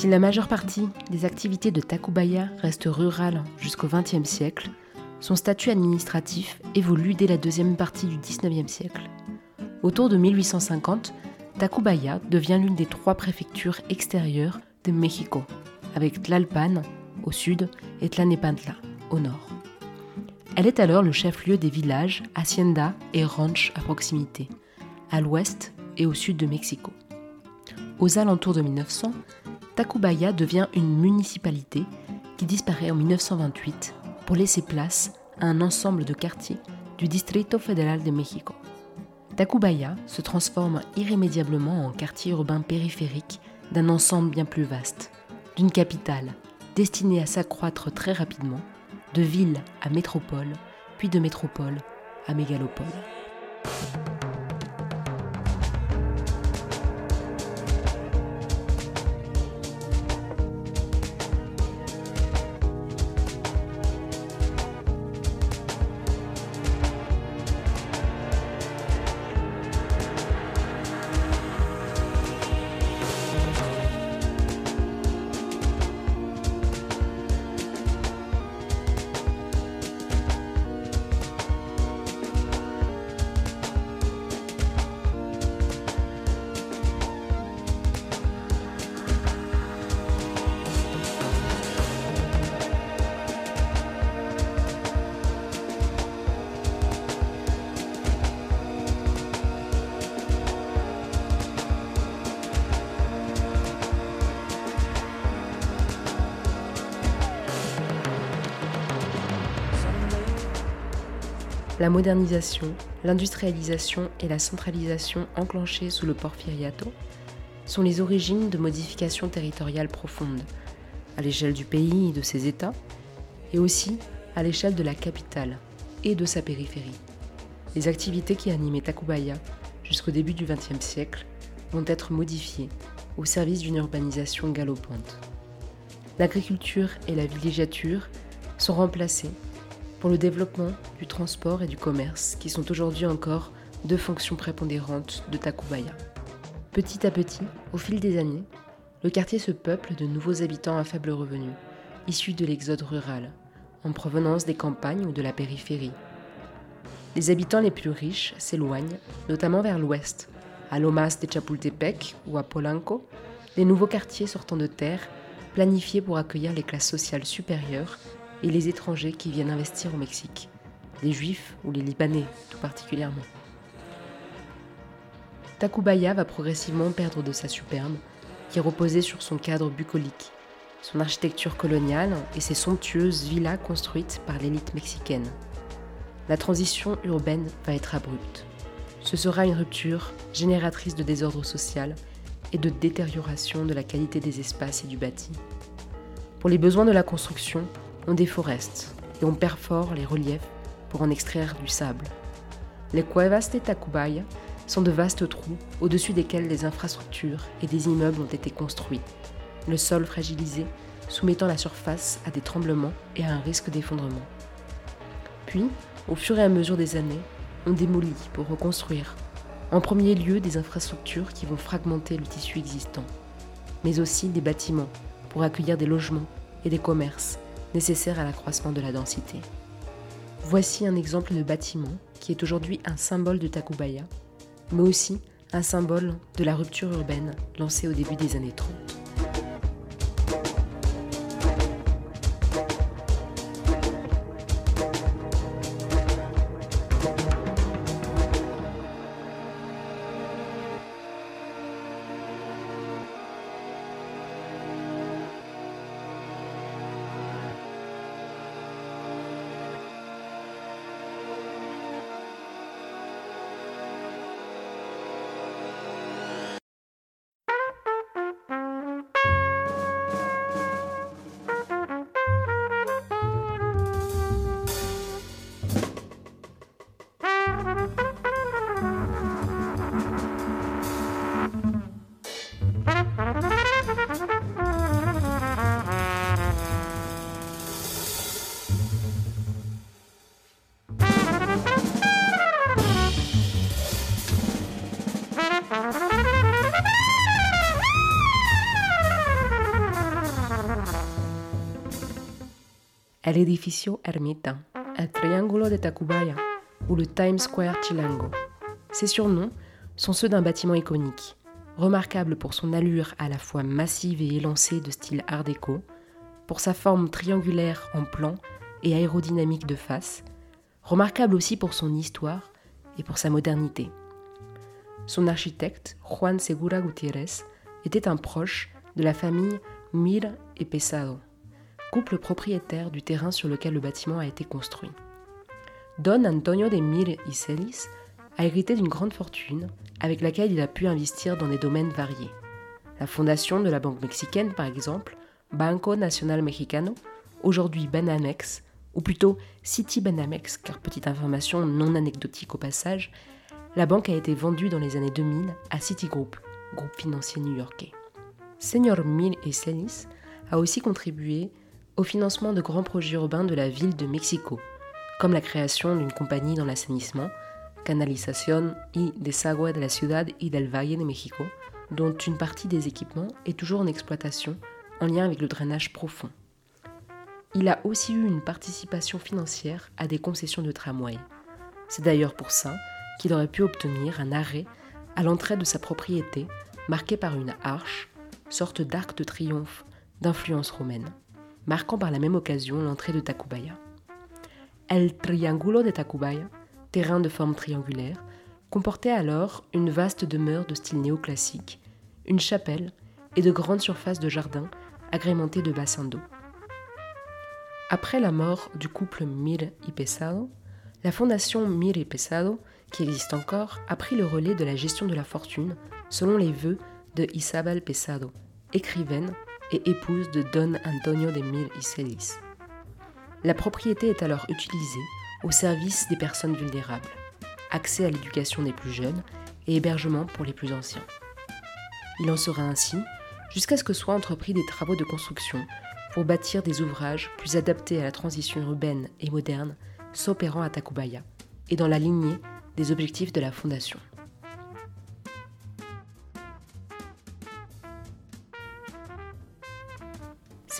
Si la majeure partie des activités de Tacubaya reste rurale jusqu'au XXe siècle, son statut administratif évolue dès la deuxième partie du XIXe siècle. Autour de 1850, Tacubaya devient l'une des trois préfectures extérieures de Mexico, avec Tlalpan au sud et Tlanepantla au nord. Elle est alors le chef-lieu des villages, hacienda et ranch à proximité, à l'ouest et au sud de Mexico. Aux alentours de 1900, Tacubaya devient une municipalité qui disparaît en 1928 pour laisser place à un ensemble de quartiers du Distrito Federal de México. Tacubaya se transforme irrémédiablement en quartier urbain périphérique d'un ensemble bien plus vaste, d'une capitale destinée à s'accroître très rapidement, de ville à métropole, puis de métropole à mégalopole. La modernisation, l'industrialisation et la centralisation enclenchées sous le porfiriato sont les origines de modifications territoriales profondes, à l'échelle du pays et de ses États, et aussi à l'échelle de la capitale et de sa périphérie. Les activités qui animaient Tacubaya jusqu'au début du XXe siècle vont être modifiées au service d'une urbanisation galopante. L'agriculture et la villégiature sont remplacées pour le développement du transport et du commerce, qui sont aujourd'hui encore deux fonctions prépondérantes de Tacubaya. Petit à petit, au fil des années, le quartier se peuple de nouveaux habitants à faible revenu, issus de l'exode rural, en provenance des campagnes ou de la périphérie. Les habitants les plus riches s'éloignent, notamment vers l'ouest, à Lomas de Chapultepec ou à Polanco, les nouveaux quartiers sortant de terre, planifiés pour accueillir les classes sociales supérieures et les étrangers qui viennent investir au Mexique, les juifs ou les libanais tout particulièrement. Tacubaya va progressivement perdre de sa superbe, qui reposait sur son cadre bucolique, son architecture coloniale et ses somptueuses villas construites par l'élite mexicaine. La transition urbaine va être abrupte. Ce sera une rupture génératrice de désordre social et de détérioration de la qualité des espaces et du bâti. Pour les besoins de la construction, on déforeste et on perfore les reliefs pour en extraire du sable. Les cuevas de Tacubaya sont de vastes trous au-dessus desquels des infrastructures et des immeubles ont été construits, le sol fragilisé soumettant la surface à des tremblements et à un risque d'effondrement. Puis, au fur et à mesure des années, on démolit pour reconstruire, en premier lieu des infrastructures qui vont fragmenter le tissu existant, mais aussi des bâtiments pour accueillir des logements et des commerces nécessaire à l'accroissement de la densité. Voici un exemple de bâtiment qui est aujourd'hui un symbole de Tacubaya, mais aussi un symbole de la rupture urbaine lancée au début des années 30. El Edificio Ermita, El Triángulo de Tacubaya ou le Times Square Chilango. Ces surnoms sont ceux d'un bâtiment iconique, remarquable pour son allure à la fois massive et élancée de style art déco, pour sa forme triangulaire en plan et aérodynamique de face, remarquable aussi pour son histoire et pour sa modernité. Son architecte, Juan Segura Gutiérrez, était un proche de la famille Mir et Pesado, couple propriétaire du terrain sur lequel le bâtiment a été construit. Don Antonio de Mir y Celis a hérité d'une grande fortune avec laquelle il a pu investir dans des domaines variés. La fondation de la banque mexicaine, par exemple, Banco Nacional Mexicano, aujourd'hui Banamex, ou plutôt City Banamex, car petite information non anecdotique au passage, la banque a été vendue dans les années 2000 à Citigroup, groupe financier new-yorkais. Senior Mir y Celis a aussi contribué au financement de grands projets urbains de la ville de Mexico, comme la création d'une compagnie dans l'assainissement, Canalización y Desagüe de la Ciudad y del Valle de México, dont une partie des équipements est toujours en exploitation en lien avec le drainage profond. Il a aussi eu une participation financière à des concessions de tramway. C'est d'ailleurs pour ça qu'il aurait pu obtenir un arrêt à l'entrée de sa propriété marqué par une arche, sorte d'arc de triomphe d'influence romaine, marquant par la même occasion l'entrée de Tacubaya. El Triángulo de Tacubaya, terrain de forme triangulaire, comportait alors une vaste demeure de style néoclassique, une chapelle et de grandes surfaces de jardin agrémentées de bassins d'eau. Après la mort du couple Mir y Pesado, la fondation Mir y Pesado, qui existe encore, a pris le relais de la gestion de la fortune selon les vœux de Isabel Pesado, écrivaine et épouse de Don Antonio de Mir y Celis. La propriété est alors utilisée au service des personnes vulnérables, accès à l'éducation des plus jeunes et hébergement pour les plus anciens. Il en sera ainsi jusqu'à ce que soient entrepris des travaux de construction pour bâtir des ouvrages plus adaptés à la transition urbaine et moderne s'opérant à Tacubaya et dans la lignée des objectifs de la Fondation.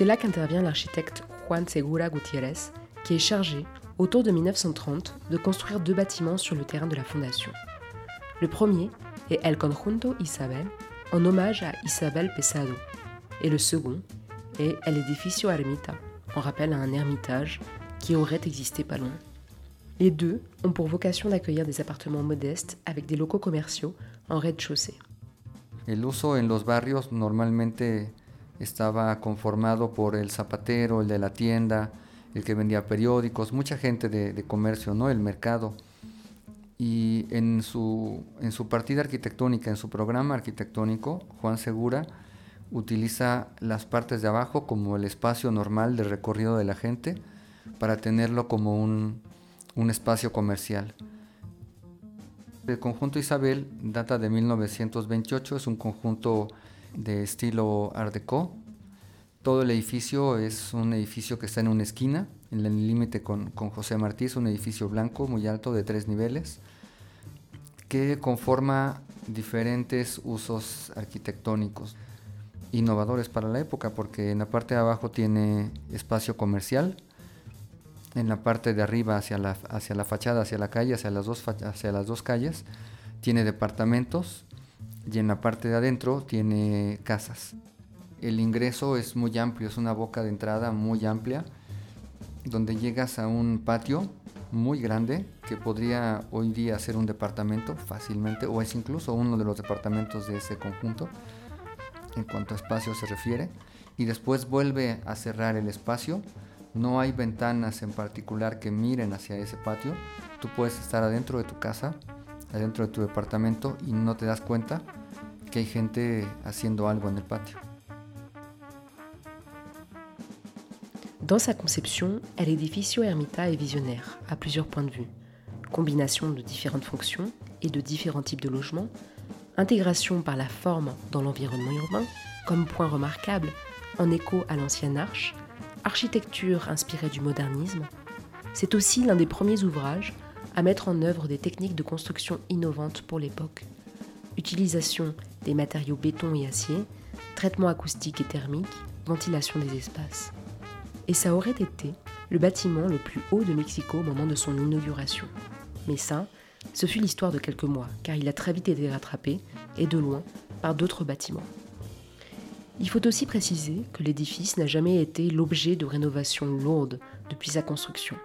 C'est là qu'intervient l'architecte Juan Segura Gutiérrez, qui est chargé, autour de 1930, de construire deux bâtiments sur le terrain de la fondation. Le premier est El Conjunto Isabel, en hommage à Isabel Pesado, et le second est El Edificio Ermita, en rappel à un ermitage qui aurait existé pas loin. Les deux ont pour vocation d'accueillir des appartements modestes avec des locaux commerciaux en rez-de-chaussée. Estaba conformado por el zapatero, el de la tienda, el que vendía periódicos, mucha gente de, comercio, ¿no? El mercado. Y en su, en su partida arquitectónica, en su programa arquitectónico, Juan Segura utiliza las partes de abajo como el espacio normal de recorrido de la gente para tenerlo como un, un espacio comercial. El conjunto Isabel data de 1928, es un conjunto de estilo Art Deco. Todo el edificio es un edificio que está en una esquina, en el límite con, con, José Martí, es un edificio blanco muy alto de tres niveles, que conforma diferentes usos arquitectónicos, innovadores para la época, porque en la parte de abajo tiene espacio comercial, en la parte de arriba hacia la, hacia la fachada, hacia la calle, hacia las, dos, hacia las dos calles, tiene departamentos y en la parte de adentro tiene casas. El ingreso es muy amplio, es una boca de entrada muy amplia, donde llegas a un patio muy grande que podría hoy día ser un departamento fácilmente, o es incluso uno de los departamentos de ese conjunto, en cuanto a espacio se refiere, y después vuelve a cerrar el espacio. No hay ventanas en particular que miren hacia ese patio. Tú puedes estar adentro de tu casa adentro de tu departamento y no te das cuenta que hay gente haciendo algo en el patio. Dans sa conception, El Edificio Ermita est visionnaire, à plusieurs points de vue. Combination de différentes fonctions et de différents types de logements, intégration par la forme dans l'environnement urbain, comme point remarquable, en écho à l'ancienne arche, architecture inspirée du modernisme, c'est aussi l'un des premiers ouvrages à mettre en œuvre des techniques de construction innovantes pour l'époque. Utilisation des matériaux béton et acier, traitement acoustique et thermique, ventilation des espaces. Et ça aurait été le bâtiment le plus haut de Mexico au moment de son inauguration. Mais ça, ce fut l'histoire de quelques mois, car il a très vite été rattrapé, et de loin, par d'autres bâtiments. Il faut aussi préciser que l'édifice n'a jamais été l'objet de rénovations lourdes depuis sa construction,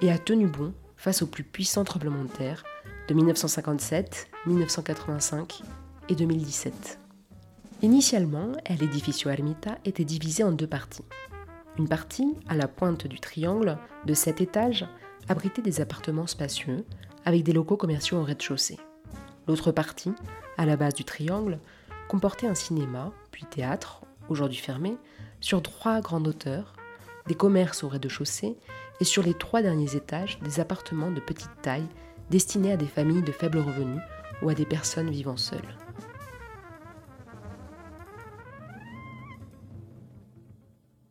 et a tenu bon face aux plus puissants tremblements de terre de 1957, 1985 et 2017. Initialement, l'édificio Ermita était divisé en deux parties. Une partie, à la pointe du triangle, de sept étages, abritait des appartements spacieux, avec des locaux commerciaux au rez-de-chaussée. L'autre partie, à la base du triangle, comportait un cinéma, puis théâtre, aujourd'hui fermé, sur trois grandes hauteurs, des commerces au rez-de-chaussée et sur les trois derniers étages des appartements de petite taille destinés à des familles de faible revenu ou à des personnes vivant seules.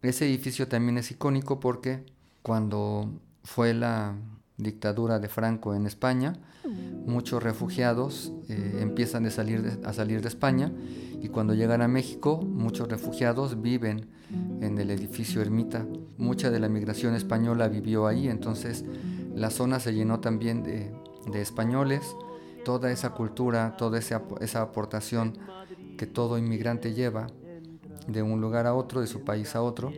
Ese edificio también es icónico porque cuando fue la dictadura de Franco en España, muchos refugiados eh, empiezan a salir, a salir de España y cuando llegan a México, muchos refugiados viven en el edificio Ermita. Mucha de la migración española vivió ahí, entonces la zona se llenó también de, españoles. Toda esa cultura, toda esa, esa aportación que todo inmigrante lleva de un lugar a otro, de su país a otro,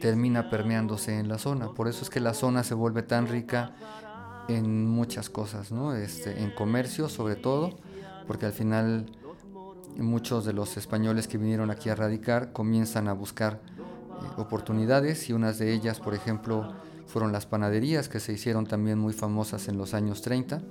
termina permeándose en la zona. Por eso es que la zona se vuelve tan rica en muchas cosas, ¿no? Este, en comercio sobre todo, porque al final muchos de los españoles que vinieron aquí a radicar comienzan a buscar eh, oportunidades y unas de ellas, por ejemplo, fueron las panaderías que se hicieron también muy famosas en los años 30,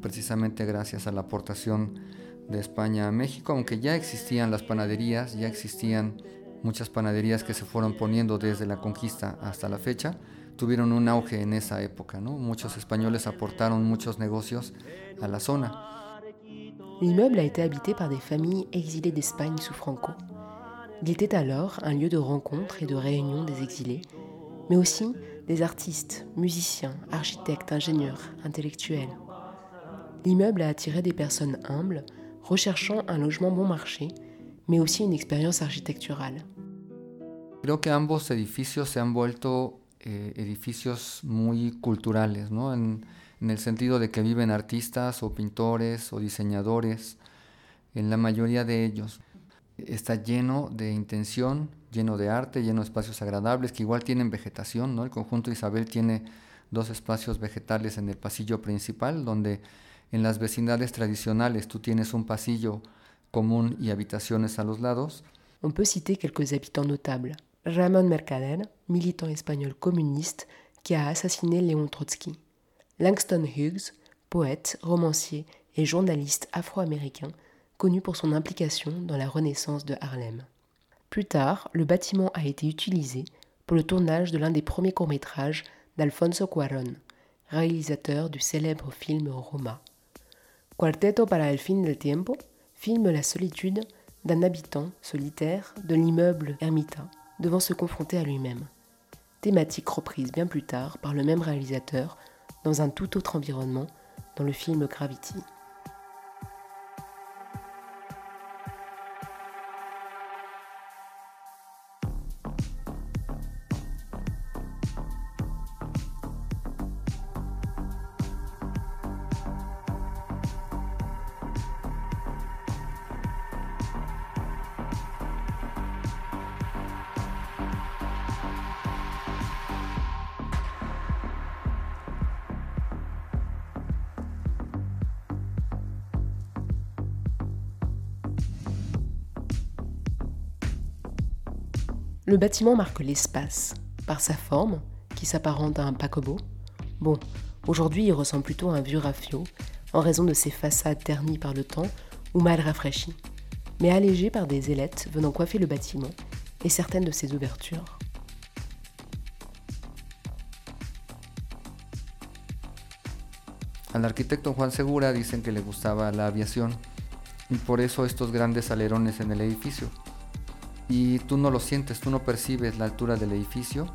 precisamente gracias a la aportación de España a México, aunque ya existían las panaderías, ya existían muchas panaderías que se fueron poniendo desde la conquista hasta la fecha, tuvieron un auge en esa época. ¿no? Muchos españoles aportaron muchos negocios a la zona. L'immeuble a été habité par des familles exilées d'Espagne sous Franco. Il était alors un lieu de rencontre et de réunion des exilés, mais aussi des artistes, musiciens, architectes, ingénieurs, intellectuels. L'immeuble a attiré des personnes humbles, recherchant un logement bon marché, mais aussi une experiencia arquitectural. Creo que ambos edificios se han vuelto eh, edificios muy culturales, ¿no? En, el sentido de que viven artistas o pintores o diseñadores, en la mayoría de ellos. Está lleno de intención, lleno de arte, lleno de espacios agradables, que igual tienen vegetación, ¿no? El conjunto Isabel tiene dos espacios vegetales en el pasillo principal, donde en las vecindades tradicionales tú tienes un pasillo común y habitaciones a los lados. On peut citer quelques habitants notables. Ramón Mercader, militant espagnol communiste qui a assassiné Léon Trotsky. Langston Hughes, poète, romancier et journaliste afro-américain, connu pour son implication dans la Renaissance de Harlem. Plus tard, le bâtiment a été utilisé pour le tournage de l'un des premiers courts-métrages d'Alfonso Cuarón, réalisateur du célèbre film Roma. Cuarteto para el fin del tiempo filme la solitude d'un habitant solitaire de l'immeuble Ermita devant se confronter à lui-même. Thématique reprise bien plus tard par le même réalisateur dans un tout autre environnement dans le film Gravity. Le bâtiment marque l'espace, par sa forme, qui s'apparente à un paquebot. Bon, aujourd'hui il ressemble plutôt à un vieux rafio, en raison de ses façades ternies par le temps ou mal rafraîchies, mais allégées par des ailettes venant coiffer le bâtiment et certaines de ses ouvertures. Al arquitecto Juan Segura dicen que le gustaba la aviación y por eso estos grandes alerones en el edificio. Y tú no lo sientes, tú no percibes la altura del edificio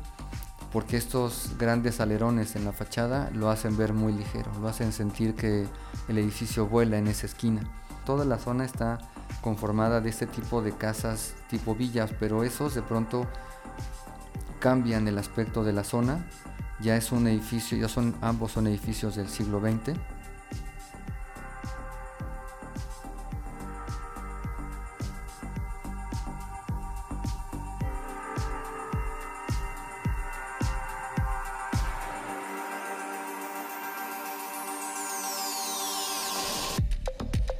porque estos grandes alerones en la fachada lo hacen ver muy ligero, lo hacen sentir que el edificio vuela en esa esquina. Toda la zona está conformada de este tipo de casas tipo villas, pero esos de pronto cambian el aspecto de la zona. Ya es un edificio, ya son ambos son edificios del siglo XX.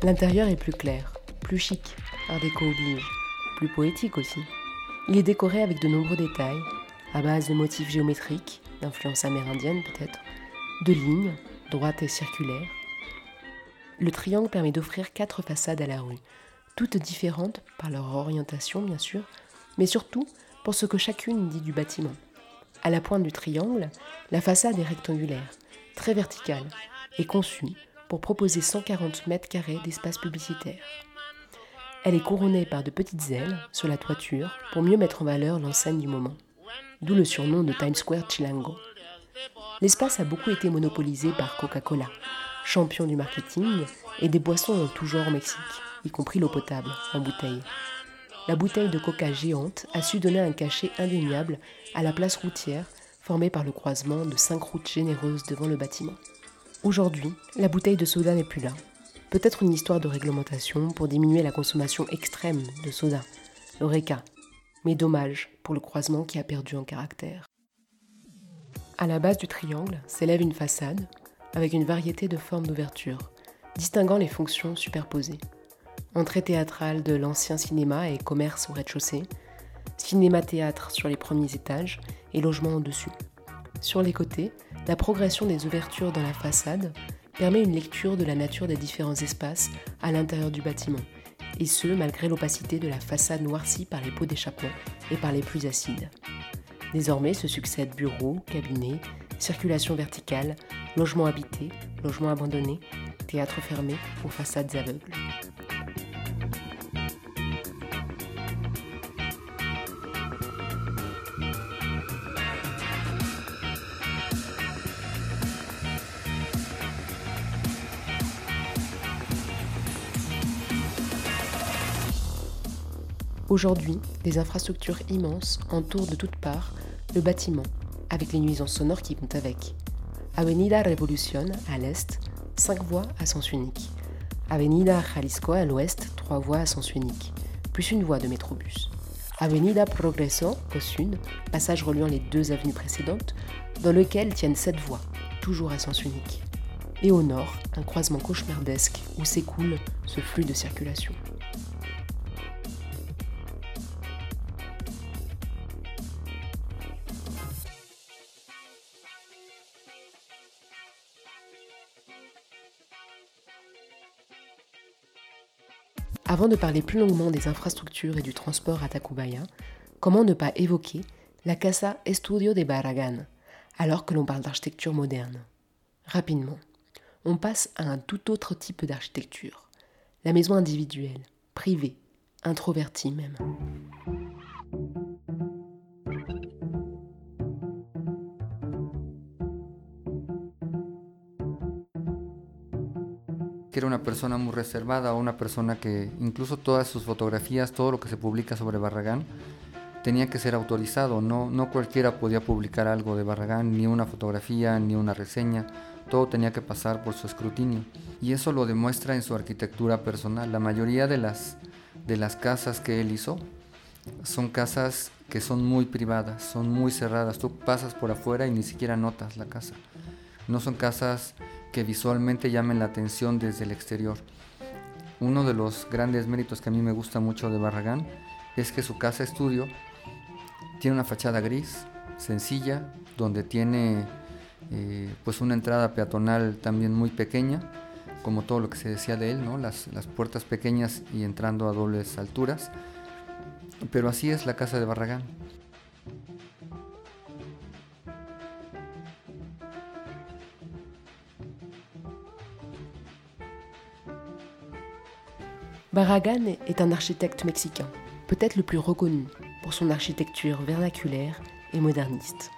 L'intérieur est plus clair, plus chic, art déco oblige, plus poétique aussi. Il est décoré avec de nombreux détails, à base de motifs géométriques, d'influence amérindienne peut-être, de lignes, droites et circulaires. Le triangle permet d'offrir quatre façades à la rue, toutes différentes par leur orientation bien sûr, mais surtout pour ce que chacune dit du bâtiment. À la pointe du triangle, la façade est rectangulaire, très verticale, et conçue pour proposer 140 mètres carrés d'espace publicitaire. Elle est couronnée par de petites ailes sur la toiture pour mieux mettre en valeur l'enseigne du moment, d'où le surnom de Times Square Chilango. L'espace a beaucoup été monopolisé par Coca-Cola, champion du marketing et des boissons en tout genre au Mexique, y compris l'eau potable en bouteille. La bouteille de coca géante a su donner un cachet indéniable à la place routière formée par le croisement de cinq routes généreuses devant le bâtiment. Aujourd'hui, la bouteille de soda n'est plus là, Peut-être une histoire de réglementation pour diminuer la consommation extrême de soda, Eureka. Mais dommage pour le croisement qui a perdu en caractère. À la base du triangle s'élève une façade avec une variété de formes d'ouverture, distinguant les fonctions superposées. Entrée théâtrale de l'ancien cinéma et commerce au rez-de-chaussée, cinéma-théâtre sur les premiers étages et logement au-dessus. Sur les côtés, la progression des ouvertures dans la façade permet une lecture de la nature des différents espaces à l'intérieur du bâtiment, et ce malgré l'opacité de la façade noircie par les pots d'échappement et par les pluies acides. Désormais se succèdent bureaux, cabinets, circulation verticale, logements habités, logements abandonnés, théâtres fermés aux façades aveugles. Aujourd'hui, des infrastructures immenses entourent de toutes parts le bâtiment, avec les nuisances sonores qui vont avec. Avenida Revolution à l'est, 5 voies à sens unique. Avenida Jalisco à l'ouest, 3 voies à sens unique, plus une voie de métrobus. Avenida Progreso au sud, passage reliant les deux avenues précédentes, dans lequel tiennent 7 voies, toujours à sens unique. Et au nord, un croisement cauchemardesque où s'écoule ce flux de circulation. Avant de parler plus longuement des infrastructures et du transport à Tacubaya, comment ne pas évoquer la Casa Estudio de Barragan, alors que l'on parle d'architecture moderne? Rapidement, on passe à un tout autre type d'architecture, la maison individuelle, privée, introvertie même. Era una persona muy reservada una persona que incluso todas sus fotografías, todo lo que se publica sobre Barragán, tenía que ser autorizado. No, no cualquiera podía publicar algo de Barragán, ni una fotografía, ni una reseña. Todo tenía que pasar por su escrutinio. Y eso lo demuestra en su arquitectura personal. La mayoría de las, de las casas que él hizo son casas que son muy privadas, son muy cerradas. Tú pasas por afuera y ni siquiera notas la casa. No son casas que visualmente llamen la atención desde el exterior. Uno de los grandes méritos que a mí me gusta mucho de Barragán es que su casa estudio tiene una fachada gris, sencilla, donde tiene eh, pues una entrada peatonal también muy pequeña, como todo lo que se decía de él, ¿no? las, las puertas pequeñas y entrando a dobles alturas. Pero así es la casa de Barragán. Barragan est un architecte mexicain, peut-être le plus reconnu pour son architecture vernaculaire et moderniste.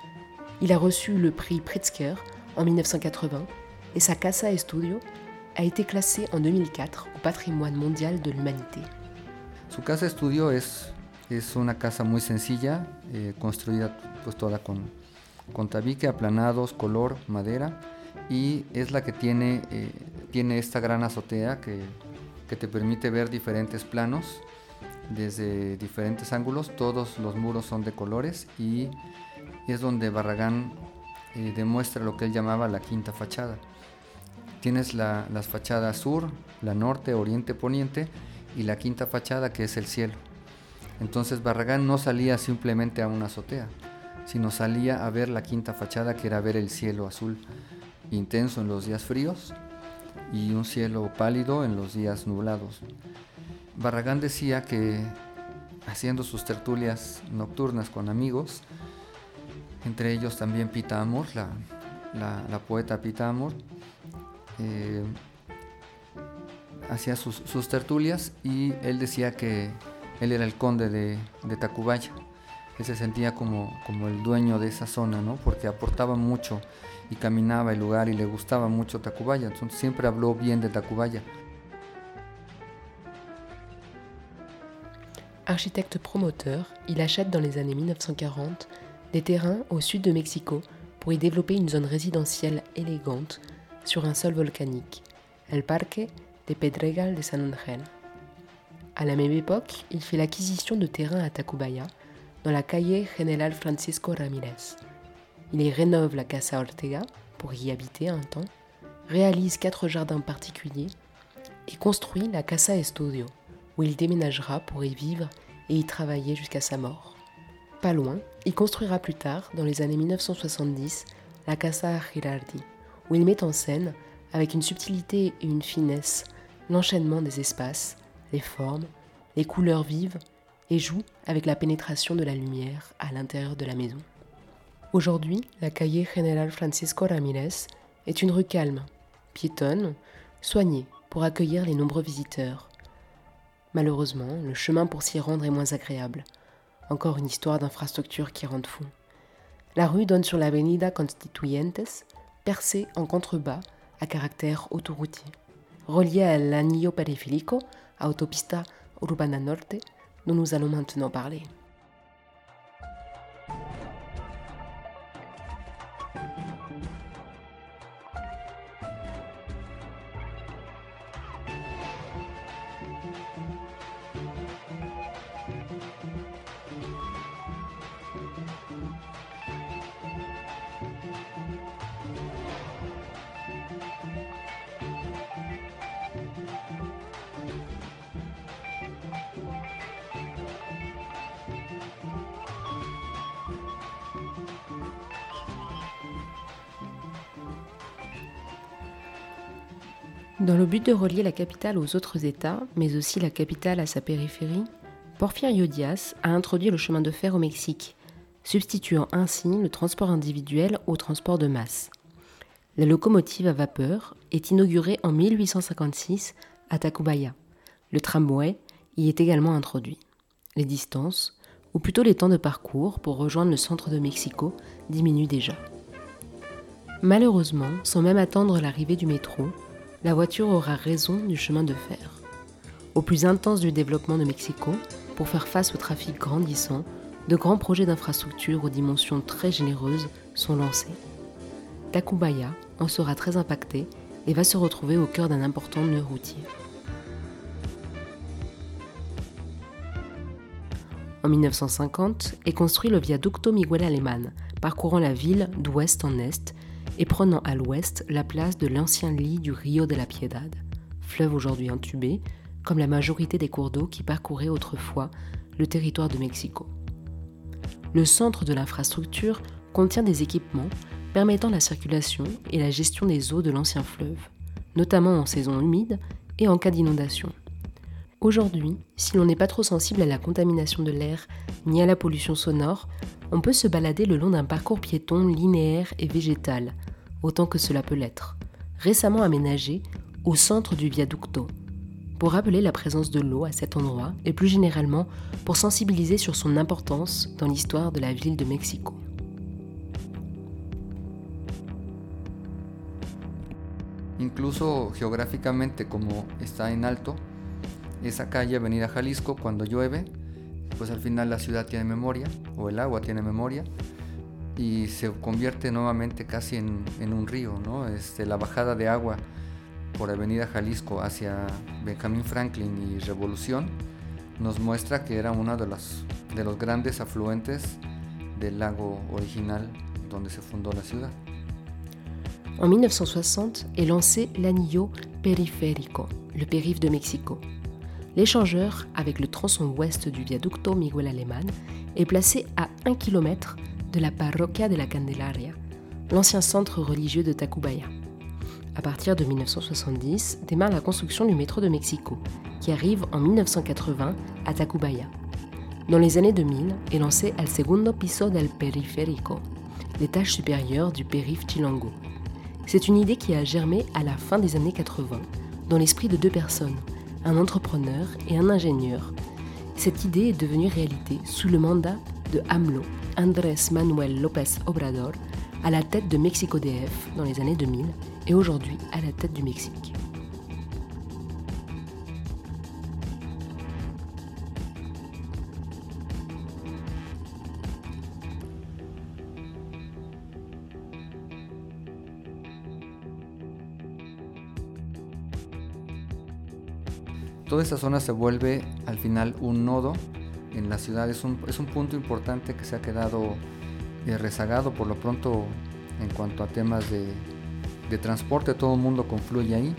Il a reçu le prix Pritzker en 1980 et sa Casa Estudio a été classée en 2004 au patrimoine mondial de l'humanité. Su Casa Estudio es Es una casa muy sencilla, eh, construida pues toda con, con tabique, aplanados, color, madera y es la que tiene, eh, tiene esta gran azotea que, que, te permite ver diferentes planos desde diferentes ángulos. Todos los muros son de colores y es donde Barragán eh, demuestra lo que él llamaba la quinta fachada. Tienes la, las fachadas sur, la norte, oriente, poniente y la quinta fachada que es el cielo. Entonces Barragán no salía simplemente a una azotea, sino salía a ver la quinta fachada que era ver el cielo azul intenso en los días fríos y un cielo pálido en los días nublados. Barragán decía que haciendo sus tertulias nocturnas con amigos, entre ellos también Pita Amor, la, poeta Pita Amor, eh, hacía sus, tertulias y él decía que él era el conde de, de Tacubaya. Él se sentía como, como el dueño de esa zona, ¿no? porque aportaba mucho y caminaba el lugar y le gustaba mucho Tacubaya, entonces siempre habló bien de Tacubaya. Architecte promoteur, il achète dans les années 1940 des terrains au sud de Mexico pour y développer une zone résidentielle élégante sur un sol volcanique, el Parque de Pedregal de San Angel. À la même époque, il fait l'acquisition de terrains à Tacubaya, dans la calle General Francisco Ramirez. Il y rénove la Casa Ortega pour y habiter un temps, réalise quatre jardins particuliers et construit la Casa Estudio, où il déménagera pour y vivre et y travailler jusqu'à sa mort. Pas loin, il construira plus tard, dans les années 1970, la Casa Girardi, où il met en scène, avec une subtilité et une finesse, l'enchaînement des espaces, les formes, les couleurs vives, et joue avec la pénétration de la lumière à l'intérieur de la maison. Aujourd'hui, la calle General Francisco Ramirez est une rue calme, piétonne, soignée pour accueillir les nombreux visiteurs. Malheureusement, le chemin pour s'y rendre est moins agréable. Encore une histoire d'infrastructure qui rend fou. La rue donne sur l'avenida Constituyentes, percée en contrebas à caractère autoroutier. Reliée à l'anillo periférico, à Autopista Urbana Norte, dont nous allons maintenant parler. Dans le but de relier la capitale aux autres États, mais aussi la capitale à sa périphérie, Porfirio Diaz a introduit le chemin de fer au Mexique, substituant ainsi le transport individuel au transport de masse. La locomotive à vapeur est inaugurée en 1856 à Tacubaya. Le tramway y est également introduit. Les distances, ou plutôt les temps de parcours pour rejoindre le centre de Mexico, diminuent déjà. Malheureusement, sans même attendre l'arrivée du métro, la voiture aura raison du chemin de fer. Au plus intense du développement de Mexico, pour faire face au trafic grandissant, de grands projets d'infrastructures aux dimensions très généreuses sont lancés. Tacubaya en sera très impacté et va se retrouver au cœur d'un important nœud routier. En 1950 est construit le viaducto Miguel Alemán, parcourant la ville d'ouest en est et prenant à l'ouest la place de l'ancien lit du Rio de la Piedad, fleuve aujourd'hui intubé, comme la majorité des cours d'eau qui parcouraient autrefois le territoire de Mexico. Le centre de l'infrastructure contient des équipements permettant la circulation et la gestion des eaux de l'ancien fleuve, notamment en saison humide et en cas d'inondation. Aujourd'hui, si l'on n'est pas trop sensible à la contamination de l'air ni à la pollution sonore, on peut se balader le long d'un parcours piéton linéaire et végétal, autant que cela peut l'être, récemment aménagé au centre du viaducto, pour rappeler la présence de l'eau à cet endroit et plus généralement pour sensibiliser sur son importance dans l'histoire de la ville de Mexico. Incluso geográficamente como está en alto, esa calle Avenida Jalisco cuando llueve pues al final la ciudad tiene memoria, o el agua tiene memoria, y se convierte nuevamente casi en, en un río, ¿no? Este, la bajada de agua por Avenida Jalisco hacia Benjamín Franklin y Revolución nos muestra que era uno de los, de los grandes afluentes del lago original donde se fundó la ciudad. En 1960 est lancé l'Anillo Periférico, le périph' de Mexico. L'échangeur avec le tronçon ouest du viaducto Miguel Alemán est placé à 1 km de la Parroquia de la Candelaria, l'ancien centre religieux de Tacubaya. À partir de 1970, démarre la construction du métro de Mexico, qui arrive en 1980 à Tacubaya. Dans les années 2000 est lancé El Segundo Piso del Periférico, l'étage supérieur du périph' Chilango. C'est une idée qui a germé à la fin des années 80 dans l'esprit de deux personnes, un entrepreneur et un ingénieur. Cette idée est devenue réalité sous le mandat de AMLO, Andrés Manuel López Obrador, à la tête de Mexico DF dans les années 2000 et aujourd'hui à la tête du Mexique. Toda esta zona se vuelve al final un nodo en la ciudad, es un, es un punto importante que se ha quedado eh, rezagado por lo pronto en cuanto a temas de, de transporte, todo el mundo confluye ahí,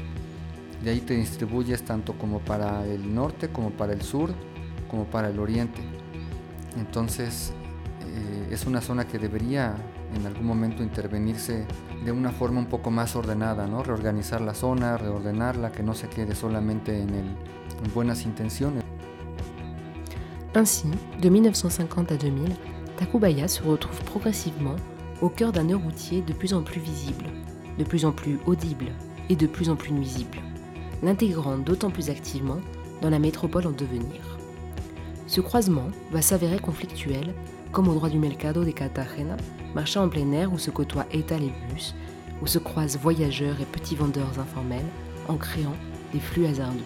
de ahí te distribuyes tanto como para el norte, como para el sur, como para el oriente. Entonces eh, es una zona que debería en algún momento intervenirse de una forma un poco más ordenada, ¿no? reorganizar la zona, reordenarla, que no se quede solamente en, el, en buenas intenciones. Ainsi, de 1950 à 2000, Tacubaya se retrouve progressivement au cœur d'un nœud routier de plus en plus visible, de plus en plus audible et de plus en plus nuisible, l'intégrant d'autant plus activement dans la métropole en devenir. Ce croisement va s'avérer conflictuel, comme au droit du Mercado de Cartagena, marché en plein air où se côtoient étal et bus, où se croisent voyageurs et petits vendeurs informels, en créant des flux hasardeux.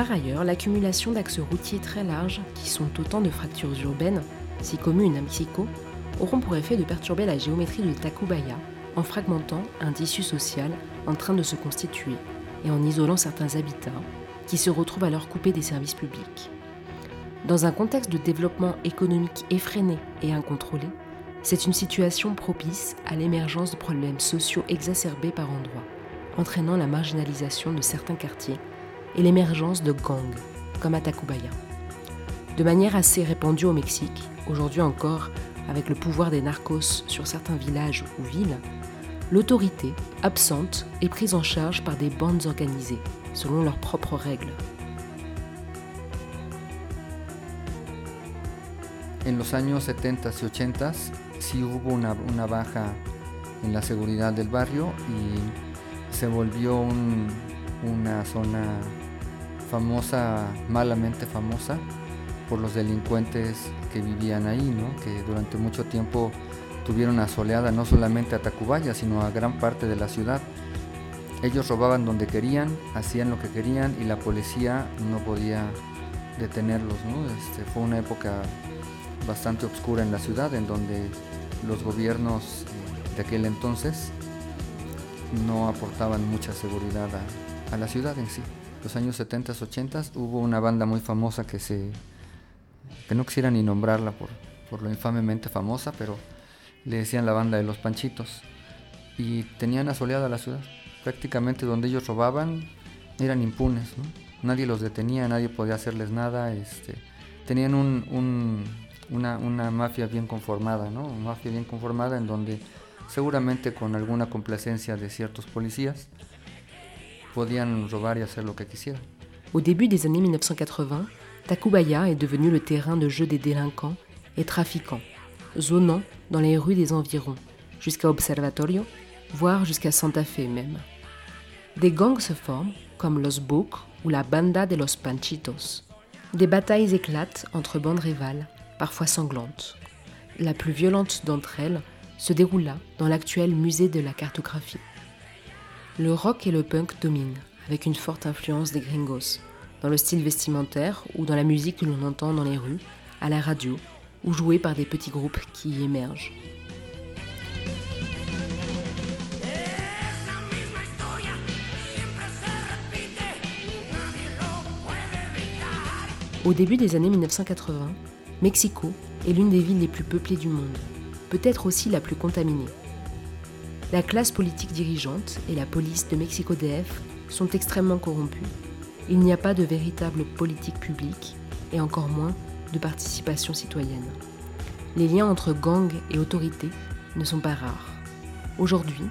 Par ailleurs, l'accumulation d'axes routiers très larges, qui sont autant de fractures urbaines, si communes à Mexico, auront pour effet de perturber la géométrie de Tacubaya en fragmentant un tissu social en train de se constituer et en isolant certains habitats qui se retrouvent alors coupés des services publics. Dans un contexte de développement économique effréné et incontrôlé, c'est une situation propice à l'émergence de problèmes sociaux exacerbés par endroits, entraînant la marginalisation de certains quartiers et l'émergence de gangs, comme à Tacubaya. De manière assez répandue au Mexique, aujourd'hui encore avec le pouvoir des narcos sur certains villages ou villes, l'autorité, absente, est prise en charge par des bandes organisées, selon leurs propres règles. En los años 70 y 80 sí hubo una, una baja en la seguridad del barrio y se volvió un, una zona famosa, malamente famosa, por los delincuentes que vivían ahí, ¿no? que durante mucho tiempo tuvieron asoleada no solamente a Tacubaya, sino a gran parte de la ciudad. Ellos robaban donde querían, hacían lo que querían y la policía no podía detenerlos. ¿no? Este, fue una época bastante oscura en la ciudad, en donde los gobiernos de aquel entonces no aportaban mucha seguridad a la ciudad en sí. Los años 70, 80 hubo una banda muy famosa que se que no quisiera ni nombrarla por, por lo infamemente famosa, pero le decían la banda de los Panchitos. Y tenían asoleada la ciudad. Prácticamente donde ellos robaban eran impunes. Nadie los detenía, nadie podía hacerles nada. Este, tenían un, un, una, una, mafia bien conformada, ¿no? Una mafia bien conformada en donde seguramente con alguna complacencia de ciertos policías Au début des années 1980, Tacubaya est devenu le terrain de jeu des délinquants et trafiquants, zonant dans les rues des environs, jusqu'à Observatorio, voire jusqu'à Santa Fe même. Des gangs se forment, comme Los Buc ou la Banda de los Panchitos. Des batailles éclatent entre bandes rivales, parfois sanglantes. La plus violente d'entre elles se déroula dans l'actuel musée de la cartographie. Le rock et le punk dominent, avec une forte influence des gringos, dans le style vestimentaire ou dans la musique que l'on entend dans les rues, à la radio ou jouée par des petits groupes qui y émergent. Au début des années 1980, Mexico est l'une des villes les plus peuplées du monde, peut-être aussi la plus contaminée. La classe politique dirigeante et la police de Mexico DF sont extrêmement corrompues. Il n'y a pas de véritable politique publique et encore moins de participation citoyenne. Les liens entre gangs et autorités ne sont pas rares. Aujourd'hui,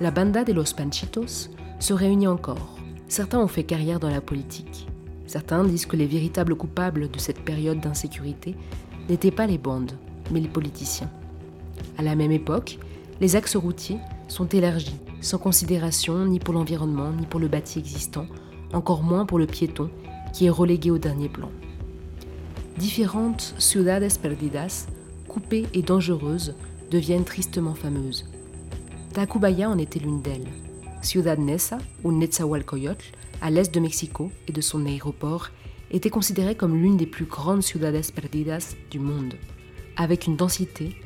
la Banda de los Panchitos se réunit encore. Certains ont fait carrière dans la politique, Certains disent que les véritables coupables de cette période d'insécurité n'étaient pas les bandes, mais les politiciens. À la même époque, les axes routiers sont élargis, sans considération ni pour l'environnement, ni pour le bâti existant, encore moins pour le piéton, qui est relégué au dernier plan. Différentes ciudades perdidas, coupées et dangereuses, deviennent tristement fameuses. Tacubaya en était l'une d'elles. Ciudad Neza, ou Netzahualcoyotl, à l'est de Mexico et de son aéroport, était considérée comme l'une des plus grandes ciudades perdidas du monde, avec une densité,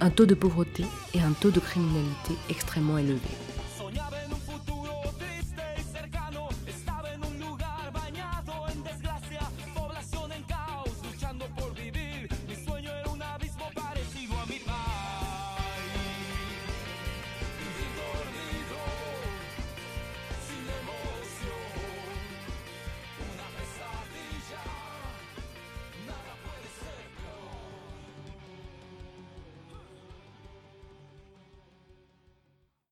un taux de pauvreté et un taux de criminalité extrêmement élevé.